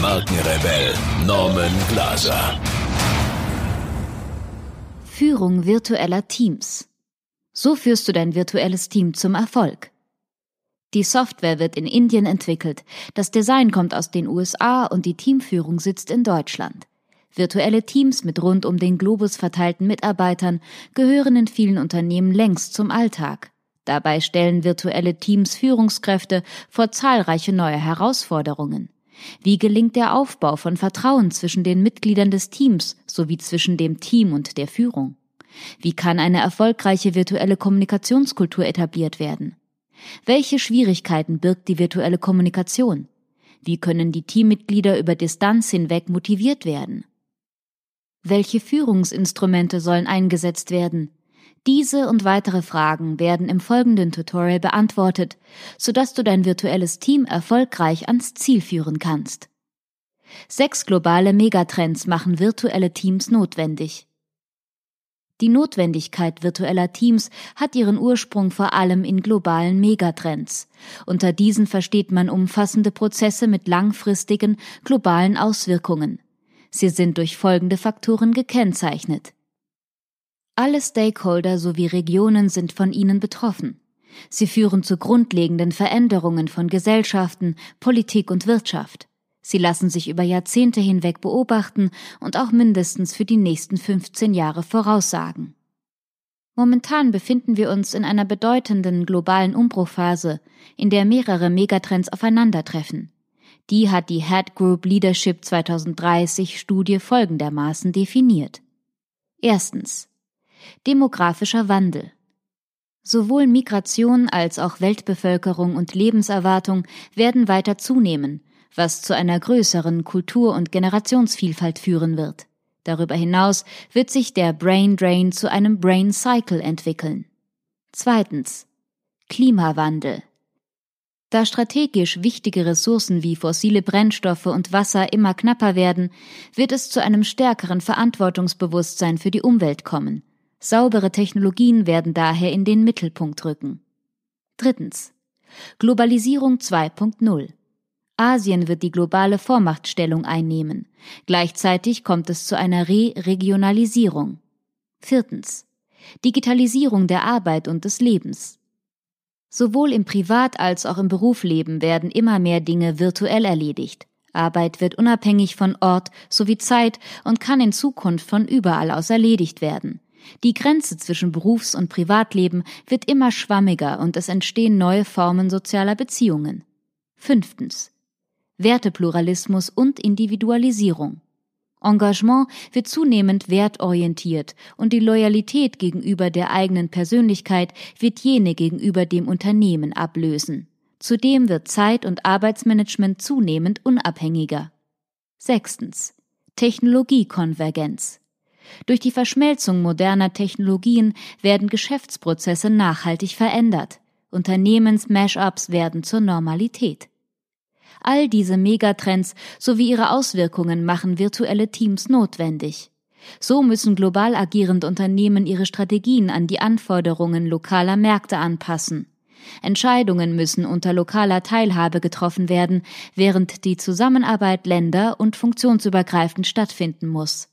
Markenrebell Norman Glaser. Führung virtueller Teams. So führst du dein virtuelles Team zum Erfolg. Die Software wird in Indien entwickelt, das Design kommt aus den USA und die Teamführung sitzt in Deutschland. Virtuelle Teams mit rund um den Globus verteilten Mitarbeitern gehören in vielen Unternehmen längst zum Alltag. Dabei stellen virtuelle Teams Führungskräfte vor zahlreiche neue Herausforderungen. Wie gelingt der Aufbau von Vertrauen zwischen den Mitgliedern des Teams sowie zwischen dem Team und der Führung? Wie kann eine erfolgreiche virtuelle Kommunikationskultur etabliert werden? Welche Schwierigkeiten birgt die virtuelle Kommunikation? Wie können die Teammitglieder über Distanz hinweg motiviert werden? Welche Führungsinstrumente sollen eingesetzt werden? Diese und weitere Fragen werden im folgenden Tutorial beantwortet, sodass du dein virtuelles Team erfolgreich ans Ziel führen kannst. Sechs globale Megatrends machen virtuelle Teams notwendig. Die Notwendigkeit virtueller Teams hat ihren Ursprung vor allem in globalen Megatrends. Unter diesen versteht man umfassende Prozesse mit langfristigen globalen Auswirkungen. Sie sind durch folgende Faktoren gekennzeichnet. Alle Stakeholder sowie Regionen sind von ihnen betroffen. Sie führen zu grundlegenden Veränderungen von Gesellschaften, Politik und Wirtschaft. Sie lassen sich über Jahrzehnte hinweg beobachten und auch mindestens für die nächsten 15 Jahre voraussagen. Momentan befinden wir uns in einer bedeutenden globalen Umbruchphase, in der mehrere Megatrends aufeinandertreffen. Die hat die Head Group Leadership 2030 Studie folgendermaßen definiert. Erstens. Demografischer Wandel. Sowohl Migration als auch Weltbevölkerung und Lebenserwartung werden weiter zunehmen, was zu einer größeren Kultur- und Generationsvielfalt führen wird. Darüber hinaus wird sich der Brain Drain zu einem Brain Cycle entwickeln. Zweitens. Klimawandel. Da strategisch wichtige Ressourcen wie fossile Brennstoffe und Wasser immer knapper werden, wird es zu einem stärkeren Verantwortungsbewusstsein für die Umwelt kommen. Saubere Technologien werden daher in den Mittelpunkt rücken. Drittens. Globalisierung 2.0. Asien wird die globale Vormachtstellung einnehmen. Gleichzeitig kommt es zu einer Re-Regionalisierung. Viertens. Digitalisierung der Arbeit und des Lebens. Sowohl im Privat- als auch im Berufsleben werden immer mehr Dinge virtuell erledigt. Arbeit wird unabhängig von Ort sowie Zeit und kann in Zukunft von überall aus erledigt werden. Die Grenze zwischen Berufs- und Privatleben wird immer schwammiger und es entstehen neue Formen sozialer Beziehungen. Fünftens. Wertepluralismus und Individualisierung. Engagement wird zunehmend wertorientiert und die Loyalität gegenüber der eigenen Persönlichkeit wird jene gegenüber dem Unternehmen ablösen. Zudem wird Zeit- und Arbeitsmanagement zunehmend unabhängiger. Sechstens. Technologiekonvergenz. Durch die Verschmelzung moderner Technologien werden Geschäftsprozesse nachhaltig verändert. Unternehmens-Mashups werden zur Normalität. All diese Megatrends sowie ihre Auswirkungen machen virtuelle Teams notwendig. So müssen global agierende Unternehmen ihre Strategien an die Anforderungen lokaler Märkte anpassen. Entscheidungen müssen unter lokaler Teilhabe getroffen werden, während die Zusammenarbeit länder- und funktionsübergreifend stattfinden muss.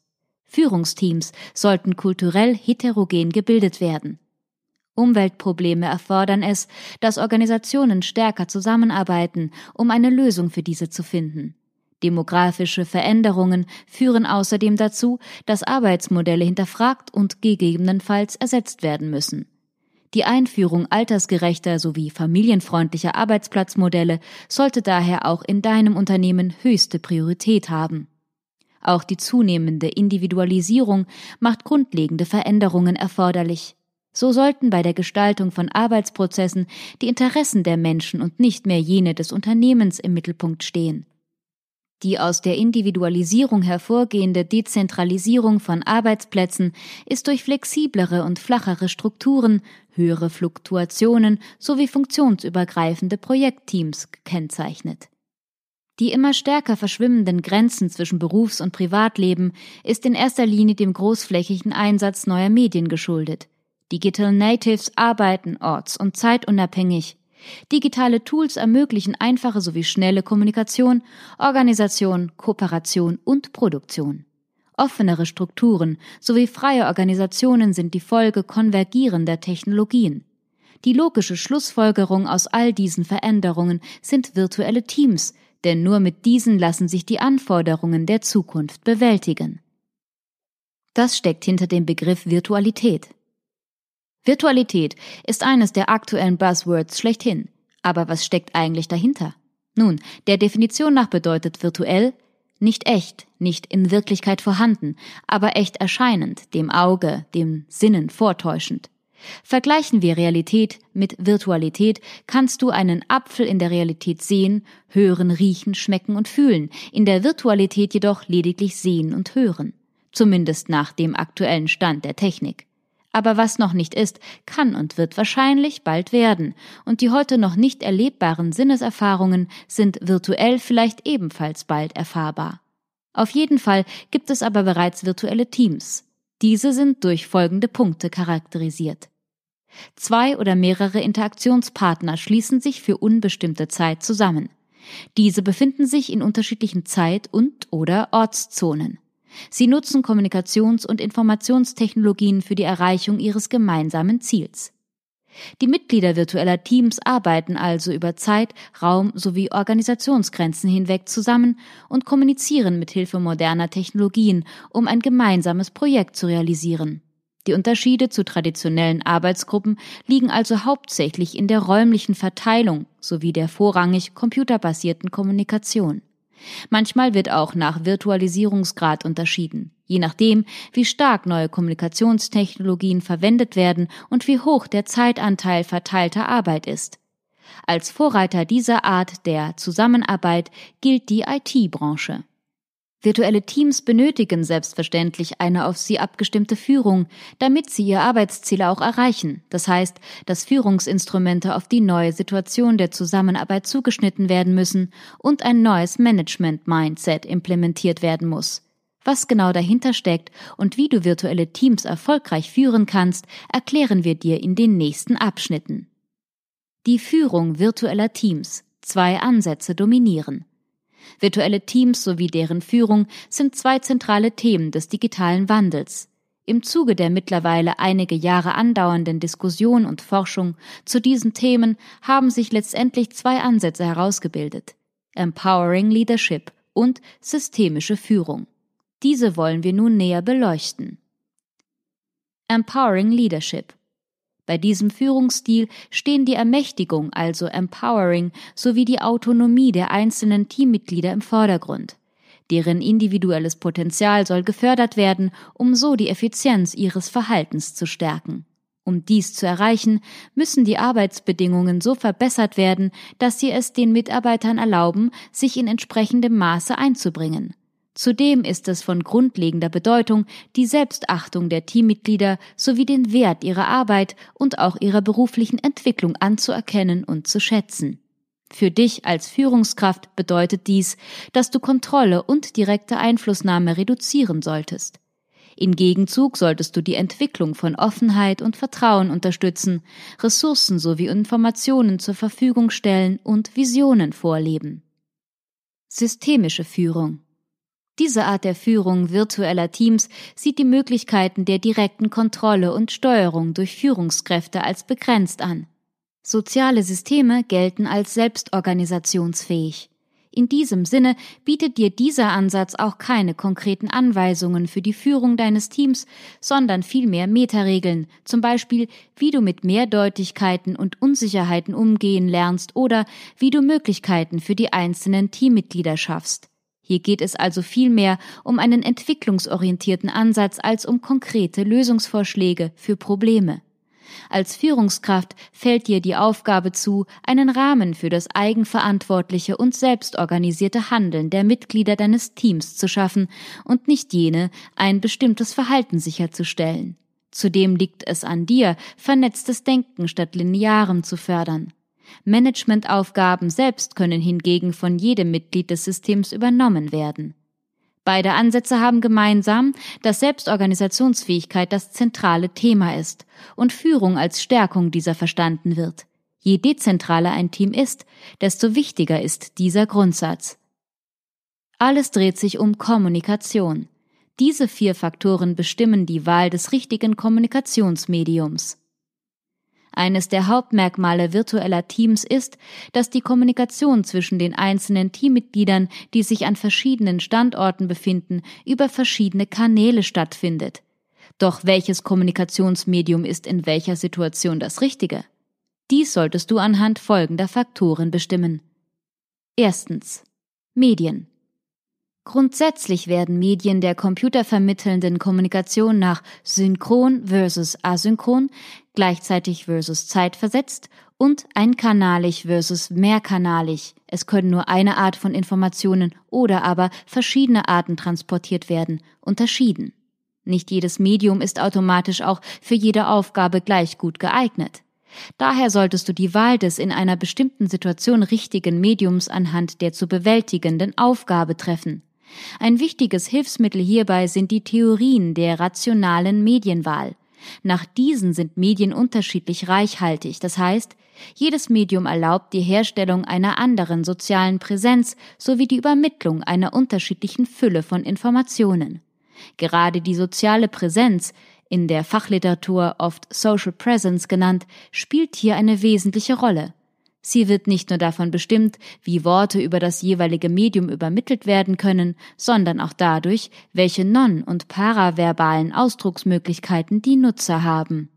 Führungsteams sollten kulturell heterogen gebildet werden. Umweltprobleme erfordern es, dass Organisationen stärker zusammenarbeiten, um eine Lösung für diese zu finden. Demografische Veränderungen führen außerdem dazu, dass Arbeitsmodelle hinterfragt und gegebenenfalls ersetzt werden müssen. Die Einführung altersgerechter sowie familienfreundlicher Arbeitsplatzmodelle sollte daher auch in deinem Unternehmen höchste Priorität haben. Auch die zunehmende Individualisierung macht grundlegende Veränderungen erforderlich. So sollten bei der Gestaltung von Arbeitsprozessen die Interessen der Menschen und nicht mehr jene des Unternehmens im Mittelpunkt stehen. Die aus der Individualisierung hervorgehende Dezentralisierung von Arbeitsplätzen ist durch flexiblere und flachere Strukturen, höhere Fluktuationen sowie funktionsübergreifende Projektteams gekennzeichnet. Die immer stärker verschwimmenden Grenzen zwischen Berufs- und Privatleben ist in erster Linie dem großflächigen Einsatz neuer Medien geschuldet. Digital Natives arbeiten orts- und zeitunabhängig, Digitale Tools ermöglichen einfache sowie schnelle Kommunikation, Organisation, Kooperation und Produktion. Offenere Strukturen sowie freie Organisationen sind die Folge konvergierender Technologien. Die logische Schlussfolgerung aus all diesen Veränderungen sind virtuelle Teams, denn nur mit diesen lassen sich die Anforderungen der Zukunft bewältigen. Das steckt hinter dem Begriff Virtualität. Virtualität ist eines der aktuellen Buzzwords schlechthin. Aber was steckt eigentlich dahinter? Nun, der Definition nach bedeutet virtuell nicht echt, nicht in Wirklichkeit vorhanden, aber echt erscheinend, dem Auge, dem Sinnen vortäuschend. Vergleichen wir Realität mit Virtualität, kannst du einen Apfel in der Realität sehen, hören, riechen, schmecken und fühlen, in der Virtualität jedoch lediglich sehen und hören, zumindest nach dem aktuellen Stand der Technik. Aber was noch nicht ist, kann und wird wahrscheinlich bald werden, und die heute noch nicht erlebbaren Sinneserfahrungen sind virtuell vielleicht ebenfalls bald erfahrbar. Auf jeden Fall gibt es aber bereits virtuelle Teams. Diese sind durch folgende Punkte charakterisiert. Zwei oder mehrere Interaktionspartner schließen sich für unbestimmte Zeit zusammen. Diese befinden sich in unterschiedlichen Zeit- und oder Ortszonen. Sie nutzen Kommunikations- und Informationstechnologien für die Erreichung ihres gemeinsamen Ziels. Die Mitglieder virtueller Teams arbeiten also über Zeit, Raum sowie Organisationsgrenzen hinweg zusammen und kommunizieren mit Hilfe moderner Technologien, um ein gemeinsames Projekt zu realisieren. Die Unterschiede zu traditionellen Arbeitsgruppen liegen also hauptsächlich in der räumlichen Verteilung sowie der vorrangig computerbasierten Kommunikation. Manchmal wird auch nach Virtualisierungsgrad unterschieden, je nachdem, wie stark neue Kommunikationstechnologien verwendet werden und wie hoch der Zeitanteil verteilter Arbeit ist. Als Vorreiter dieser Art der Zusammenarbeit gilt die IT-Branche. Virtuelle Teams benötigen selbstverständlich eine auf sie abgestimmte Führung, damit sie ihr Arbeitsziele auch erreichen. Das heißt, dass Führungsinstrumente auf die neue Situation der Zusammenarbeit zugeschnitten werden müssen und ein neues Management-Mindset implementiert werden muss. Was genau dahinter steckt und wie du virtuelle Teams erfolgreich führen kannst, erklären wir dir in den nächsten Abschnitten. Die Führung virtueller Teams. Zwei Ansätze dominieren. Virtuelle Teams sowie deren Führung sind zwei zentrale Themen des digitalen Wandels. Im Zuge der mittlerweile einige Jahre andauernden Diskussion und Forschung zu diesen Themen haben sich letztendlich zwei Ansätze herausgebildet. Empowering Leadership und systemische Führung. Diese wollen wir nun näher beleuchten. Empowering Leadership bei diesem Führungsstil stehen die Ermächtigung, also Empowering, sowie die Autonomie der einzelnen Teammitglieder im Vordergrund. Deren individuelles Potenzial soll gefördert werden, um so die Effizienz ihres Verhaltens zu stärken. Um dies zu erreichen, müssen die Arbeitsbedingungen so verbessert werden, dass sie es den Mitarbeitern erlauben, sich in entsprechendem Maße einzubringen. Zudem ist es von grundlegender Bedeutung, die Selbstachtung der Teammitglieder sowie den Wert ihrer Arbeit und auch ihrer beruflichen Entwicklung anzuerkennen und zu schätzen. Für dich als Führungskraft bedeutet dies, dass du Kontrolle und direkte Einflussnahme reduzieren solltest. Im Gegenzug solltest du die Entwicklung von Offenheit und Vertrauen unterstützen, Ressourcen sowie Informationen zur Verfügung stellen und Visionen vorleben. Systemische Führung diese Art der Führung virtueller Teams sieht die Möglichkeiten der direkten Kontrolle und Steuerung durch Führungskräfte als begrenzt an. Soziale Systeme gelten als selbstorganisationsfähig. In diesem Sinne bietet dir dieser Ansatz auch keine konkreten Anweisungen für die Führung deines Teams, sondern vielmehr Metaregeln, zum Beispiel wie du mit Mehrdeutigkeiten und Unsicherheiten umgehen lernst oder wie du Möglichkeiten für die einzelnen Teammitglieder schaffst. Hier geht es also vielmehr um einen entwicklungsorientierten Ansatz als um konkrete Lösungsvorschläge für Probleme. Als Führungskraft fällt dir die Aufgabe zu, einen Rahmen für das eigenverantwortliche und selbstorganisierte Handeln der Mitglieder deines Teams zu schaffen und nicht jene, ein bestimmtes Verhalten sicherzustellen. Zudem liegt es an dir, vernetztes Denken statt linearem zu fördern. Managementaufgaben selbst können hingegen von jedem Mitglied des Systems übernommen werden. Beide Ansätze haben gemeinsam, dass Selbstorganisationsfähigkeit das zentrale Thema ist und Führung als Stärkung dieser verstanden wird. Je dezentraler ein Team ist, desto wichtiger ist dieser Grundsatz. Alles dreht sich um Kommunikation. Diese vier Faktoren bestimmen die Wahl des richtigen Kommunikationsmediums. Eines der Hauptmerkmale virtueller Teams ist, dass die Kommunikation zwischen den einzelnen Teammitgliedern, die sich an verschiedenen Standorten befinden, über verschiedene Kanäle stattfindet. Doch welches Kommunikationsmedium ist in welcher Situation das richtige? Dies solltest du anhand folgender Faktoren bestimmen. Erstens Medien. Grundsätzlich werden Medien der computervermittelnden Kommunikation nach synchron versus asynchron, gleichzeitig versus zeitversetzt und einkanalig versus mehrkanalig. Es können nur eine Art von Informationen oder aber verschiedene Arten transportiert werden, unterschieden. Nicht jedes Medium ist automatisch auch für jede Aufgabe gleich gut geeignet. Daher solltest du die Wahl des in einer bestimmten Situation richtigen Mediums anhand der zu bewältigenden Aufgabe treffen. Ein wichtiges Hilfsmittel hierbei sind die Theorien der rationalen Medienwahl. Nach diesen sind Medien unterschiedlich reichhaltig, das heißt, jedes Medium erlaubt die Herstellung einer anderen sozialen Präsenz sowie die Übermittlung einer unterschiedlichen Fülle von Informationen. Gerade die soziale Präsenz, in der Fachliteratur oft Social Presence genannt, spielt hier eine wesentliche Rolle. Sie wird nicht nur davon bestimmt, wie Worte über das jeweilige Medium übermittelt werden können, sondern auch dadurch, welche non- und paraverbalen Ausdrucksmöglichkeiten die Nutzer haben.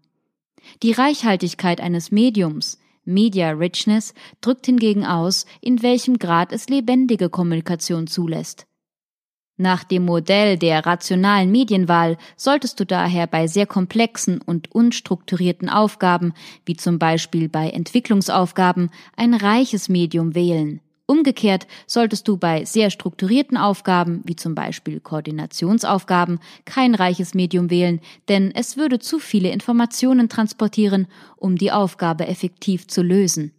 Die Reichhaltigkeit eines Mediums, Media Richness, drückt hingegen aus, in welchem Grad es lebendige Kommunikation zulässt. Nach dem Modell der rationalen Medienwahl solltest du daher bei sehr komplexen und unstrukturierten Aufgaben, wie zum Beispiel bei Entwicklungsaufgaben, ein reiches Medium wählen. Umgekehrt solltest du bei sehr strukturierten Aufgaben, wie zum Beispiel Koordinationsaufgaben, kein reiches Medium wählen, denn es würde zu viele Informationen transportieren, um die Aufgabe effektiv zu lösen.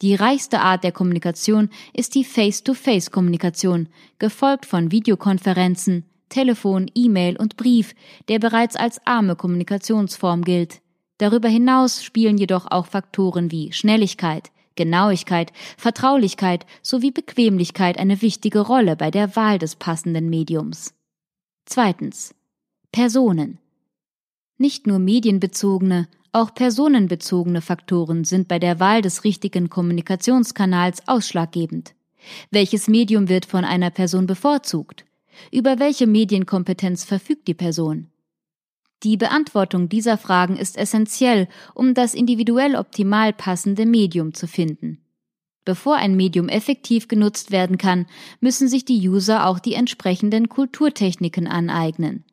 Die reichste Art der Kommunikation ist die Face-to-Face-Kommunikation, gefolgt von Videokonferenzen, Telefon, E-Mail und Brief, der bereits als arme Kommunikationsform gilt. Darüber hinaus spielen jedoch auch Faktoren wie Schnelligkeit, Genauigkeit, Vertraulichkeit sowie Bequemlichkeit eine wichtige Rolle bei der Wahl des passenden Mediums. Zweitens. Personen. Nicht nur medienbezogene, auch personenbezogene Faktoren sind bei der Wahl des richtigen Kommunikationskanals ausschlaggebend. Welches Medium wird von einer Person bevorzugt? Über welche Medienkompetenz verfügt die Person? Die Beantwortung dieser Fragen ist essentiell, um das individuell optimal passende Medium zu finden. Bevor ein Medium effektiv genutzt werden kann, müssen sich die User auch die entsprechenden Kulturtechniken aneignen.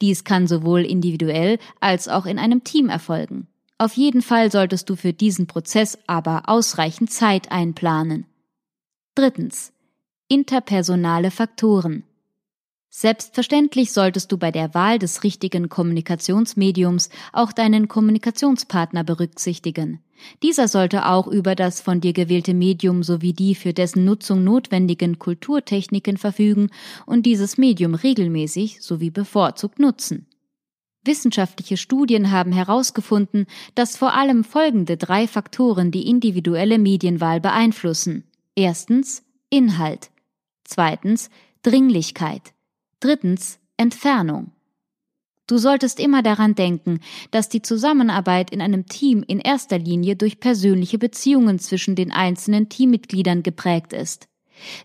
Dies kann sowohl individuell als auch in einem Team erfolgen. Auf jeden Fall solltest du für diesen Prozess aber ausreichend Zeit einplanen. Drittens. Interpersonale Faktoren. Selbstverständlich solltest du bei der Wahl des richtigen Kommunikationsmediums auch deinen Kommunikationspartner berücksichtigen. Dieser sollte auch über das von dir gewählte Medium sowie die für dessen Nutzung notwendigen Kulturtechniken verfügen und dieses Medium regelmäßig sowie bevorzugt nutzen. Wissenschaftliche Studien haben herausgefunden, dass vor allem folgende drei Faktoren die individuelle Medienwahl beeinflussen. Erstens Inhalt. Zweitens Dringlichkeit. Drittens Entfernung. Du solltest immer daran denken, dass die Zusammenarbeit in einem Team in erster Linie durch persönliche Beziehungen zwischen den einzelnen Teammitgliedern geprägt ist.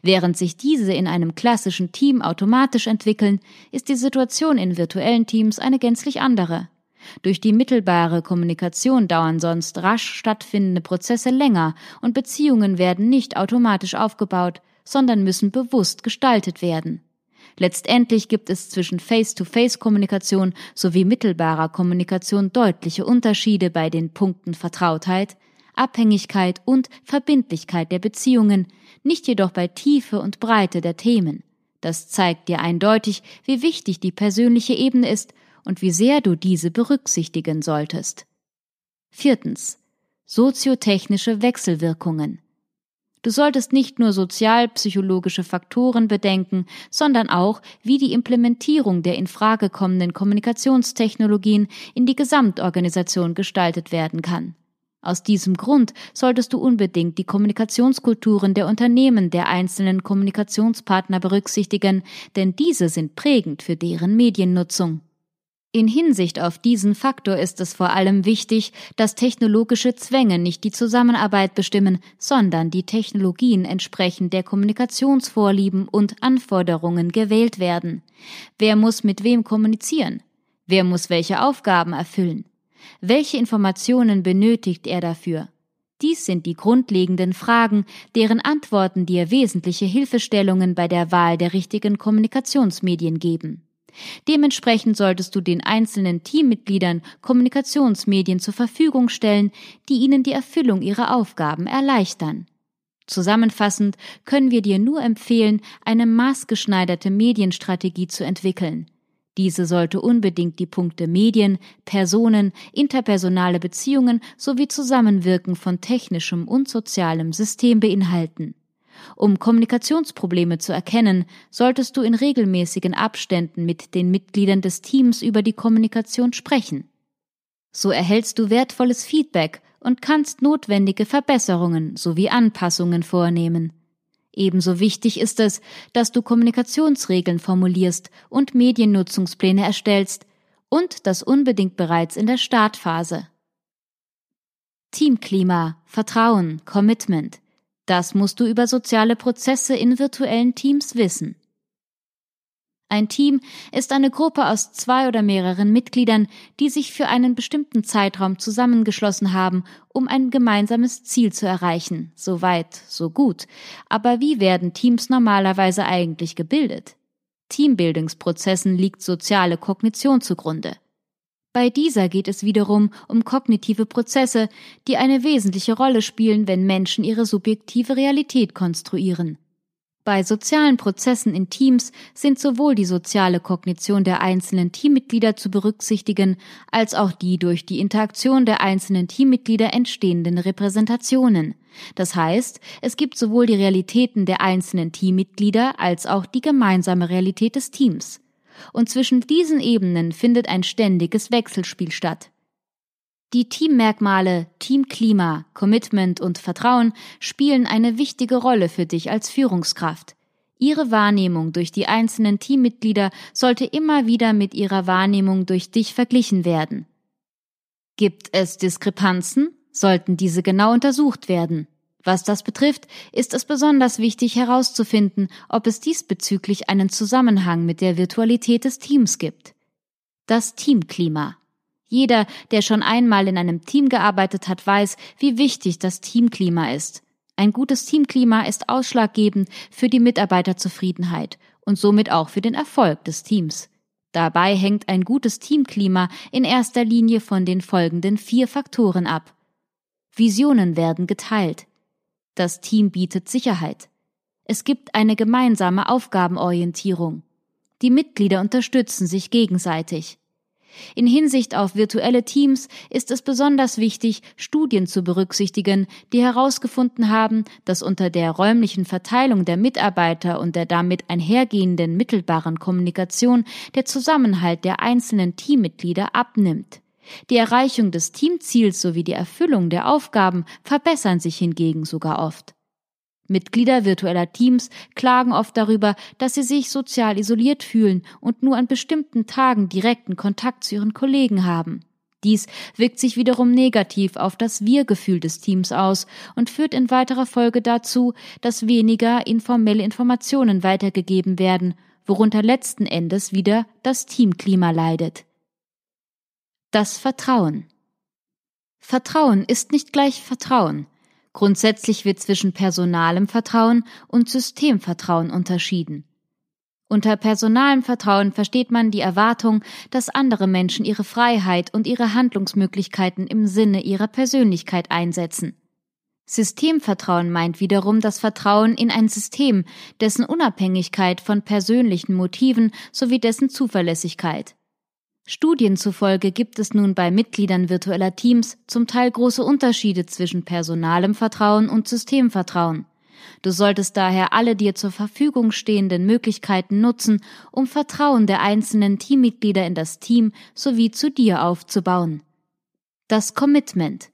Während sich diese in einem klassischen Team automatisch entwickeln, ist die Situation in virtuellen Teams eine gänzlich andere. Durch die mittelbare Kommunikation dauern sonst rasch stattfindende Prozesse länger und Beziehungen werden nicht automatisch aufgebaut, sondern müssen bewusst gestaltet werden. Letztendlich gibt es zwischen Face-to-Face-Kommunikation sowie mittelbarer Kommunikation deutliche Unterschiede bei den Punkten Vertrautheit, Abhängigkeit und Verbindlichkeit der Beziehungen, nicht jedoch bei Tiefe und Breite der Themen. Das zeigt dir eindeutig, wie wichtig die persönliche Ebene ist und wie sehr du diese berücksichtigen solltest. Viertens. Soziotechnische Wechselwirkungen. Du solltest nicht nur sozialpsychologische Faktoren bedenken, sondern auch, wie die Implementierung der in Frage kommenden Kommunikationstechnologien in die Gesamtorganisation gestaltet werden kann. Aus diesem Grund solltest du unbedingt die Kommunikationskulturen der Unternehmen der einzelnen Kommunikationspartner berücksichtigen, denn diese sind prägend für deren Mediennutzung. In Hinsicht auf diesen Faktor ist es vor allem wichtig, dass technologische Zwänge nicht die Zusammenarbeit bestimmen, sondern die Technologien entsprechend der Kommunikationsvorlieben und Anforderungen gewählt werden. Wer muss mit wem kommunizieren? Wer muss welche Aufgaben erfüllen? Welche Informationen benötigt er dafür? Dies sind die grundlegenden Fragen, deren Antworten dir wesentliche Hilfestellungen bei der Wahl der richtigen Kommunikationsmedien geben. Dementsprechend solltest du den einzelnen Teammitgliedern Kommunikationsmedien zur Verfügung stellen, die ihnen die Erfüllung ihrer Aufgaben erleichtern. Zusammenfassend können wir dir nur empfehlen, eine maßgeschneiderte Medienstrategie zu entwickeln. Diese sollte unbedingt die Punkte Medien, Personen, interpersonale Beziehungen sowie Zusammenwirken von technischem und sozialem System beinhalten. Um Kommunikationsprobleme zu erkennen, solltest du in regelmäßigen Abständen mit den Mitgliedern des Teams über die Kommunikation sprechen. So erhältst du wertvolles Feedback und kannst notwendige Verbesserungen sowie Anpassungen vornehmen. Ebenso wichtig ist es, dass du Kommunikationsregeln formulierst und Mediennutzungspläne erstellst und das unbedingt bereits in der Startphase. Teamklima, Vertrauen, Commitment. Das musst du über soziale Prozesse in virtuellen Teams wissen. Ein Team ist eine Gruppe aus zwei oder mehreren Mitgliedern, die sich für einen bestimmten Zeitraum zusammengeschlossen haben, um ein gemeinsames Ziel zu erreichen. So weit, so gut. Aber wie werden Teams normalerweise eigentlich gebildet? Teambildungsprozessen liegt soziale Kognition zugrunde. Bei dieser geht es wiederum um kognitive Prozesse, die eine wesentliche Rolle spielen, wenn Menschen ihre subjektive Realität konstruieren. Bei sozialen Prozessen in Teams sind sowohl die soziale Kognition der einzelnen Teammitglieder zu berücksichtigen, als auch die durch die Interaktion der einzelnen Teammitglieder entstehenden Repräsentationen. Das heißt, es gibt sowohl die Realitäten der einzelnen Teammitglieder als auch die gemeinsame Realität des Teams. Und zwischen diesen Ebenen findet ein ständiges Wechselspiel statt. Die Teammerkmale Teamklima, Commitment und Vertrauen spielen eine wichtige Rolle für dich als Führungskraft. Ihre Wahrnehmung durch die einzelnen Teammitglieder sollte immer wieder mit ihrer Wahrnehmung durch dich verglichen werden. Gibt es Diskrepanzen, sollten diese genau untersucht werden. Was das betrifft, ist es besonders wichtig herauszufinden, ob es diesbezüglich einen Zusammenhang mit der Virtualität des Teams gibt. Das Teamklima. Jeder, der schon einmal in einem Team gearbeitet hat, weiß, wie wichtig das Teamklima ist. Ein gutes Teamklima ist ausschlaggebend für die Mitarbeiterzufriedenheit und somit auch für den Erfolg des Teams. Dabei hängt ein gutes Teamklima in erster Linie von den folgenden vier Faktoren ab. Visionen werden geteilt. Das Team bietet Sicherheit. Es gibt eine gemeinsame Aufgabenorientierung. Die Mitglieder unterstützen sich gegenseitig. In Hinsicht auf virtuelle Teams ist es besonders wichtig, Studien zu berücksichtigen, die herausgefunden haben, dass unter der räumlichen Verteilung der Mitarbeiter und der damit einhergehenden mittelbaren Kommunikation der Zusammenhalt der einzelnen Teammitglieder abnimmt. Die Erreichung des Teamziels sowie die Erfüllung der Aufgaben verbessern sich hingegen sogar oft. Mitglieder virtueller Teams klagen oft darüber, dass sie sich sozial isoliert fühlen und nur an bestimmten Tagen direkten Kontakt zu ihren Kollegen haben. Dies wirkt sich wiederum negativ auf das Wir-Gefühl des Teams aus und führt in weiterer Folge dazu, dass weniger informelle Informationen weitergegeben werden, worunter letzten Endes wieder das Teamklima leidet. Das Vertrauen. Vertrauen ist nicht gleich Vertrauen. Grundsätzlich wird zwischen personalem Vertrauen und Systemvertrauen unterschieden. Unter personalem Vertrauen versteht man die Erwartung, dass andere Menschen ihre Freiheit und ihre Handlungsmöglichkeiten im Sinne ihrer Persönlichkeit einsetzen. Systemvertrauen meint wiederum das Vertrauen in ein System, dessen Unabhängigkeit von persönlichen Motiven sowie dessen Zuverlässigkeit. Studien zufolge gibt es nun bei Mitgliedern virtueller Teams zum Teil große Unterschiede zwischen personalem Vertrauen und Systemvertrauen. Du solltest daher alle dir zur Verfügung stehenden Möglichkeiten nutzen, um Vertrauen der einzelnen Teammitglieder in das Team sowie zu dir aufzubauen. Das Commitment.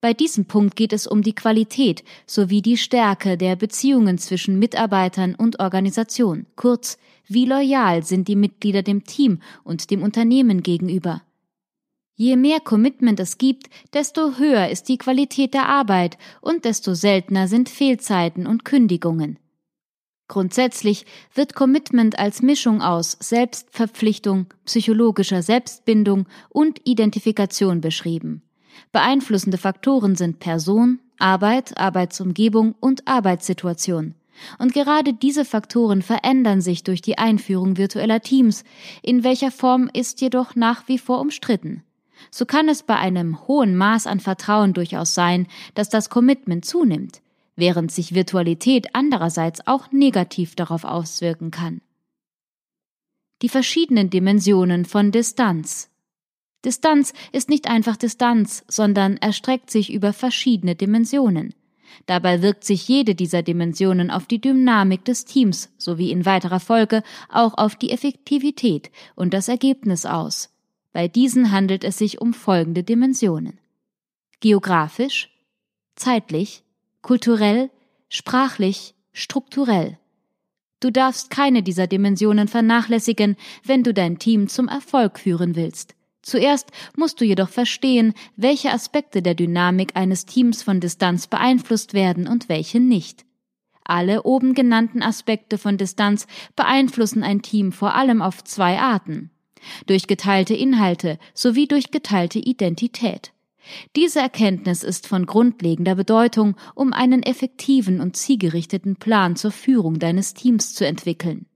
Bei diesem Punkt geht es um die Qualität sowie die Stärke der Beziehungen zwischen Mitarbeitern und Organisation. Kurz, wie loyal sind die Mitglieder dem Team und dem Unternehmen gegenüber? Je mehr Commitment es gibt, desto höher ist die Qualität der Arbeit und desto seltener sind Fehlzeiten und Kündigungen. Grundsätzlich wird Commitment als Mischung aus Selbstverpflichtung, psychologischer Selbstbindung und Identifikation beschrieben. Beeinflussende Faktoren sind Person, Arbeit, Arbeitsumgebung und Arbeitssituation. Und gerade diese Faktoren verändern sich durch die Einführung virtueller Teams, in welcher Form ist jedoch nach wie vor umstritten so kann es bei einem hohen Maß an Vertrauen durchaus sein, dass das Commitment zunimmt, während sich Virtualität andererseits auch negativ darauf auswirken kann. Die verschiedenen Dimensionen von Distanz. Distanz ist nicht einfach Distanz, sondern erstreckt sich über verschiedene Dimensionen. Dabei wirkt sich jede dieser Dimensionen auf die Dynamik des Teams sowie in weiterer Folge auch auf die Effektivität und das Ergebnis aus. Bei diesen handelt es sich um folgende Dimensionen. Geografisch, zeitlich, kulturell, sprachlich, strukturell. Du darfst keine dieser Dimensionen vernachlässigen, wenn du dein Team zum Erfolg führen willst. Zuerst musst du jedoch verstehen, welche Aspekte der Dynamik eines Teams von Distanz beeinflusst werden und welche nicht. Alle oben genannten Aspekte von Distanz beeinflussen ein Team vor allem auf zwei Arten durch geteilte Inhalte sowie durch geteilte Identität. Diese Erkenntnis ist von grundlegender Bedeutung, um einen effektiven und zielgerichteten Plan zur Führung deines Teams zu entwickeln.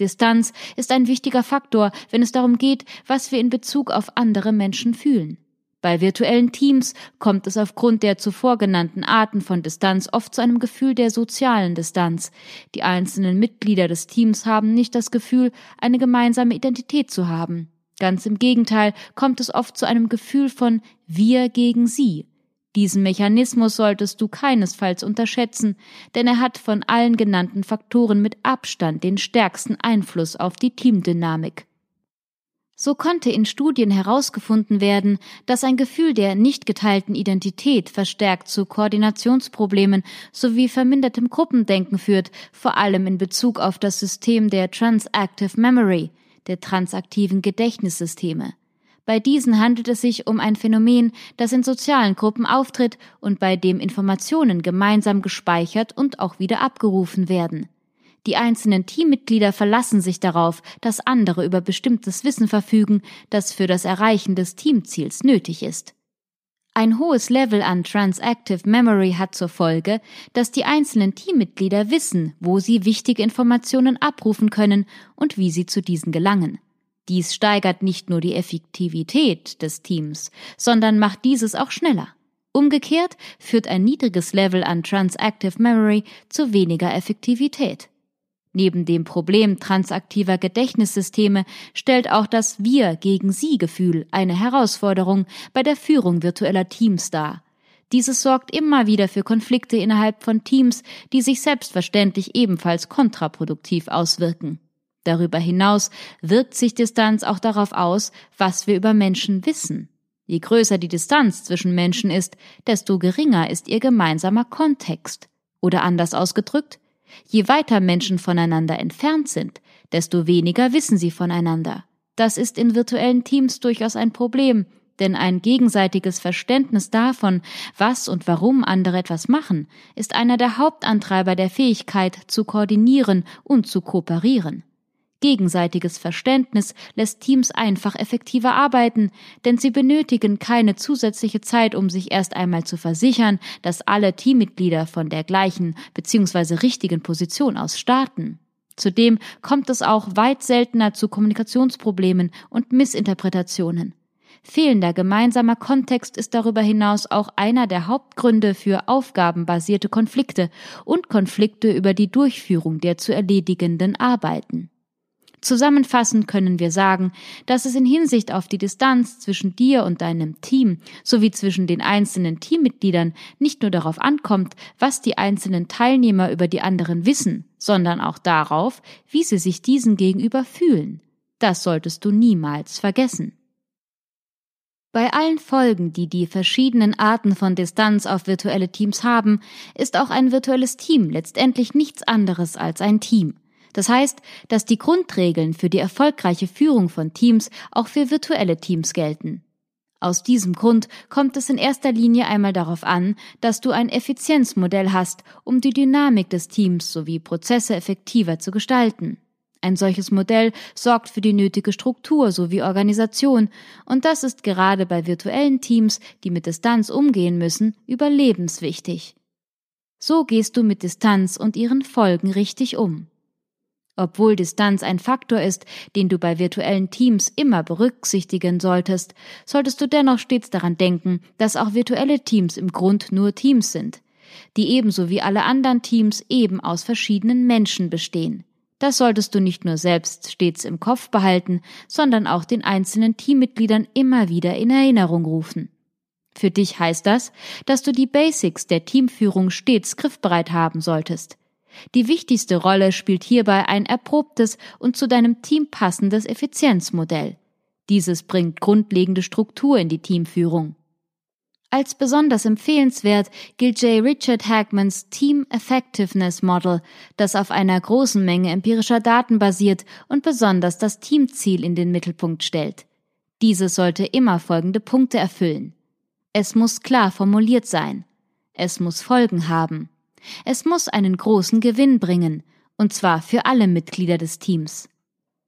Distanz ist ein wichtiger Faktor, wenn es darum geht, was wir in Bezug auf andere Menschen fühlen. Bei virtuellen Teams kommt es aufgrund der zuvor genannten Arten von Distanz oft zu einem Gefühl der sozialen Distanz. Die einzelnen Mitglieder des Teams haben nicht das Gefühl, eine gemeinsame Identität zu haben. Ganz im Gegenteil kommt es oft zu einem Gefühl von wir gegen sie. Diesen Mechanismus solltest du keinesfalls unterschätzen, denn er hat von allen genannten Faktoren mit Abstand den stärksten Einfluss auf die Teamdynamik. So konnte in Studien herausgefunden werden, dass ein Gefühl der nicht geteilten Identität verstärkt zu Koordinationsproblemen sowie vermindertem Gruppendenken führt, vor allem in Bezug auf das System der Transactive Memory, der transaktiven Gedächtnissysteme. Bei diesen handelt es sich um ein Phänomen, das in sozialen Gruppen auftritt und bei dem Informationen gemeinsam gespeichert und auch wieder abgerufen werden. Die einzelnen Teammitglieder verlassen sich darauf, dass andere über bestimmtes Wissen verfügen, das für das Erreichen des Teamziels nötig ist. Ein hohes Level an Transactive Memory hat zur Folge, dass die einzelnen Teammitglieder wissen, wo sie wichtige Informationen abrufen können und wie sie zu diesen gelangen. Dies steigert nicht nur die Effektivität des Teams, sondern macht dieses auch schneller. Umgekehrt führt ein niedriges Level an Transactive Memory zu weniger Effektivität. Neben dem Problem transaktiver Gedächtnissysteme stellt auch das Wir gegen Sie Gefühl eine Herausforderung bei der Führung virtueller Teams dar. Dieses sorgt immer wieder für Konflikte innerhalb von Teams, die sich selbstverständlich ebenfalls kontraproduktiv auswirken. Darüber hinaus wirkt sich Distanz auch darauf aus, was wir über Menschen wissen. Je größer die Distanz zwischen Menschen ist, desto geringer ist ihr gemeinsamer Kontext. Oder anders ausgedrückt, Je weiter Menschen voneinander entfernt sind, desto weniger wissen sie voneinander. Das ist in virtuellen Teams durchaus ein Problem, denn ein gegenseitiges Verständnis davon, was und warum andere etwas machen, ist einer der Hauptantreiber der Fähigkeit zu koordinieren und zu kooperieren. Gegenseitiges Verständnis lässt Teams einfach effektiver arbeiten, denn sie benötigen keine zusätzliche Zeit, um sich erst einmal zu versichern, dass alle Teammitglieder von der gleichen bzw. richtigen Position aus starten. Zudem kommt es auch weit seltener zu Kommunikationsproblemen und Missinterpretationen. Fehlender gemeinsamer Kontext ist darüber hinaus auch einer der Hauptgründe für aufgabenbasierte Konflikte und Konflikte über die Durchführung der zu erledigenden Arbeiten. Zusammenfassend können wir sagen, dass es in Hinsicht auf die Distanz zwischen dir und deinem Team sowie zwischen den einzelnen Teammitgliedern nicht nur darauf ankommt, was die einzelnen Teilnehmer über die anderen wissen, sondern auch darauf, wie sie sich diesen gegenüber fühlen. Das solltest du niemals vergessen. Bei allen Folgen, die die verschiedenen Arten von Distanz auf virtuelle Teams haben, ist auch ein virtuelles Team letztendlich nichts anderes als ein Team. Das heißt, dass die Grundregeln für die erfolgreiche Führung von Teams auch für virtuelle Teams gelten. Aus diesem Grund kommt es in erster Linie einmal darauf an, dass du ein Effizienzmodell hast, um die Dynamik des Teams sowie Prozesse effektiver zu gestalten. Ein solches Modell sorgt für die nötige Struktur sowie Organisation, und das ist gerade bei virtuellen Teams, die mit Distanz umgehen müssen, überlebenswichtig. So gehst du mit Distanz und ihren Folgen richtig um. Obwohl Distanz ein Faktor ist, den du bei virtuellen Teams immer berücksichtigen solltest, solltest du dennoch stets daran denken, dass auch virtuelle Teams im Grund nur Teams sind, die ebenso wie alle anderen Teams eben aus verschiedenen Menschen bestehen. Das solltest du nicht nur selbst stets im Kopf behalten, sondern auch den einzelnen Teammitgliedern immer wieder in Erinnerung rufen. Für dich heißt das, dass du die Basics der Teamführung stets griffbereit haben solltest. Die wichtigste Rolle spielt hierbei ein erprobtes und zu deinem Team passendes Effizienzmodell. Dieses bringt grundlegende Struktur in die Teamführung. Als besonders empfehlenswert gilt J. Richard Hagmans Team Effectiveness Model, das auf einer großen Menge empirischer Daten basiert und besonders das Teamziel in den Mittelpunkt stellt. Dieses sollte immer folgende Punkte erfüllen. Es muss klar formuliert sein. Es muss Folgen haben. Es muss einen großen Gewinn bringen, und zwar für alle Mitglieder des Teams.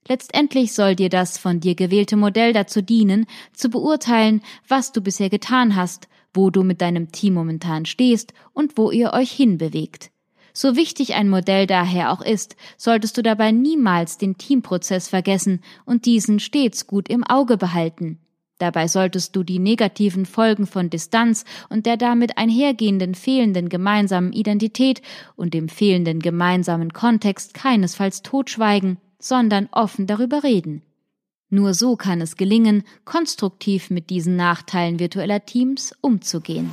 Letztendlich soll dir das von dir gewählte Modell dazu dienen, zu beurteilen, was du bisher getan hast, wo du mit deinem Team momentan stehst und wo ihr euch hinbewegt. So wichtig ein Modell daher auch ist, solltest du dabei niemals den Teamprozess vergessen und diesen stets gut im Auge behalten. Dabei solltest du die negativen Folgen von Distanz und der damit einhergehenden fehlenden gemeinsamen Identität und dem fehlenden gemeinsamen Kontext keinesfalls totschweigen, sondern offen darüber reden. Nur so kann es gelingen, konstruktiv mit diesen Nachteilen virtueller Teams umzugehen.